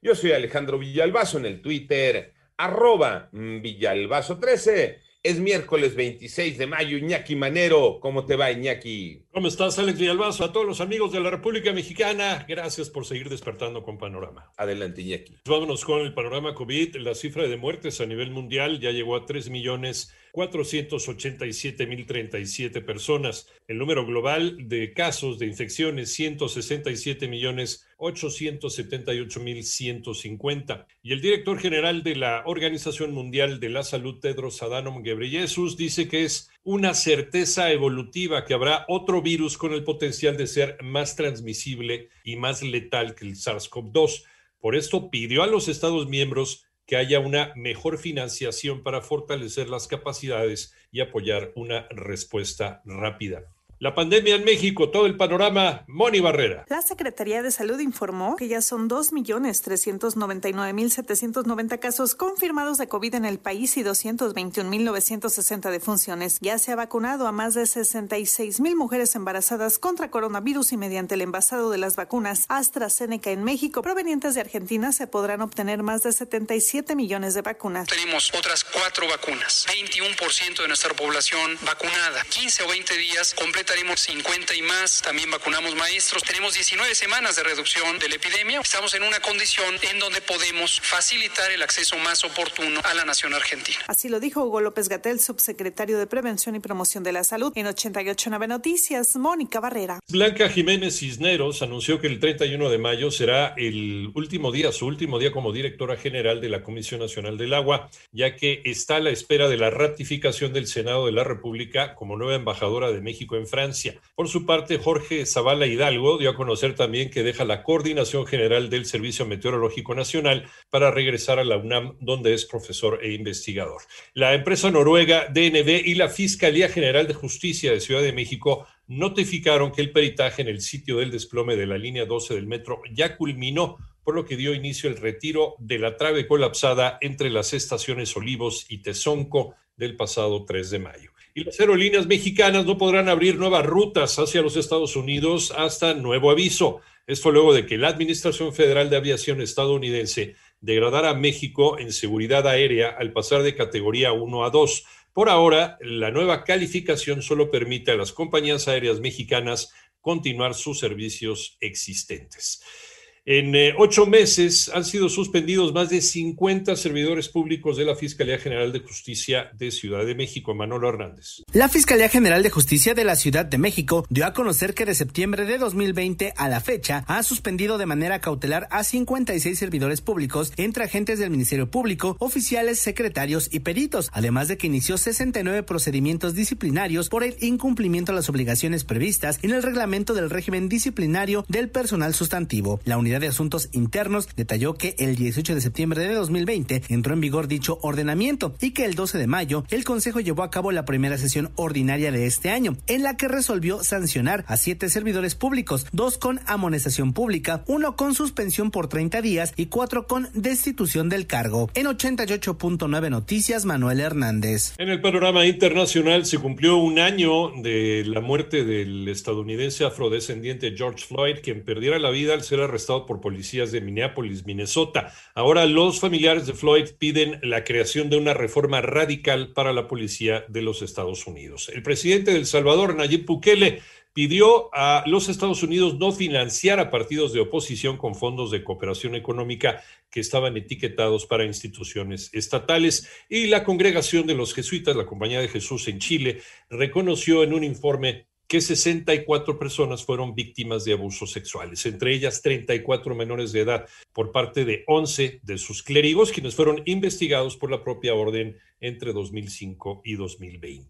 Yo soy Alejandro Villalbazo en el Twitter, arroba Villalbazo13. Es miércoles 26 de mayo, Iñaki Manero. ¿Cómo te va, Iñaki? ¿Cómo estás, Alex Villalbazo? A todos los amigos de la República Mexicana, gracias por seguir despertando con Panorama. Adelante, Iñaki. Vámonos con el panorama COVID. La cifra de muertes a nivel mundial ya llegó a 3 millones 487.037 personas. El número global de casos de infecciones, 167 millones 878.150. Y el director general de la Organización Mundial de la Salud, Tedros Adhanom Ghebreyesus, dice que es una certeza evolutiva que habrá otro virus con el potencial de ser más transmisible y más letal que el SARS-CoV-2. Por esto pidió a los Estados miembros que haya una mejor financiación para fortalecer las capacidades y apoyar una respuesta rápida. La pandemia en México, todo el panorama, Moni Barrera. La Secretaría de Salud informó que ya son 2.399.790 casos confirmados de COVID en el país y 221.960 defunciones. Ya se ha vacunado a más de 66.000 mujeres embarazadas contra coronavirus y mediante el envasado de las vacunas AstraZeneca en México provenientes de Argentina se podrán obtener más de 77 millones de vacunas. Tenemos otras cuatro vacunas, 21% de nuestra población vacunada, 15 o 20 días completamente estaremos 50 y más. También vacunamos maestros. Tenemos 19 semanas de reducción de la epidemia. Estamos en una condición en donde podemos facilitar el acceso más oportuno a la nación argentina. Así lo dijo Hugo López Gatel, subsecretario de Prevención y Promoción de la Salud. En 889 Noticias, Mónica Barrera. Blanca Jiménez Cisneros anunció que el 31 de mayo será el último día, su último día como directora general de la Comisión Nacional del Agua, ya que está a la espera de la ratificación del Senado de la República como nueva embajadora de México en Francia Francia. Por su parte, Jorge Zavala Hidalgo dio a conocer también que deja la coordinación general del Servicio Meteorológico Nacional para regresar a la UNAM, donde es profesor e investigador. La empresa noruega DNB y la Fiscalía General de Justicia de Ciudad de México notificaron que el peritaje en el sitio del desplome de la línea 12 del metro ya culminó por lo que dio inicio el retiro de la trave colapsada entre las estaciones Olivos y Tezonco del pasado 3 de mayo y las aerolíneas mexicanas no podrán abrir nuevas rutas hacia los Estados Unidos hasta nuevo aviso. Esto luego de que la Administración Federal de Aviación estadounidense degradara a México en seguridad aérea al pasar de categoría 1 a 2. Por ahora, la nueva calificación solo permite a las compañías aéreas mexicanas continuar sus servicios existentes. En eh, ocho meses han sido suspendidos más de 50 servidores públicos de la Fiscalía General de Justicia de Ciudad de México. Manolo Hernández. La Fiscalía General de Justicia de la Ciudad de México dio a conocer que de septiembre de 2020 a la fecha ha suspendido de manera cautelar a 56 servidores públicos entre agentes del Ministerio Público, oficiales, secretarios y peritos, además de que inició 69 procedimientos disciplinarios por el incumplimiento de las obligaciones previstas en el reglamento del régimen disciplinario del personal sustantivo. La unidad de Asuntos Internos detalló que el 18 de septiembre de 2020 entró en vigor dicho ordenamiento y que el 12 de mayo el Consejo llevó a cabo la primera sesión ordinaria de este año, en la que resolvió sancionar a siete servidores públicos, dos con amonestación pública, uno con suspensión por 30 días y cuatro con destitución del cargo. En 88.9 Noticias, Manuel Hernández. En el panorama internacional se cumplió un año de la muerte del estadounidense afrodescendiente George Floyd, quien perdiera la vida al ser arrestado por policías de Minneapolis, Minnesota. Ahora los familiares de Floyd piden la creación de una reforma radical para la policía de los Estados Unidos. El presidente de El Salvador, Nayib Bukele, pidió a los Estados Unidos no financiar a partidos de oposición con fondos de cooperación económica que estaban etiquetados para instituciones estatales y la congregación de los jesuitas, la Compañía de Jesús en Chile, reconoció en un informe que 64 personas fueron víctimas de abusos sexuales, entre ellas 34 menores de edad, por parte de 11 de sus clérigos, quienes fueron investigados por la propia orden entre 2005 y 2020.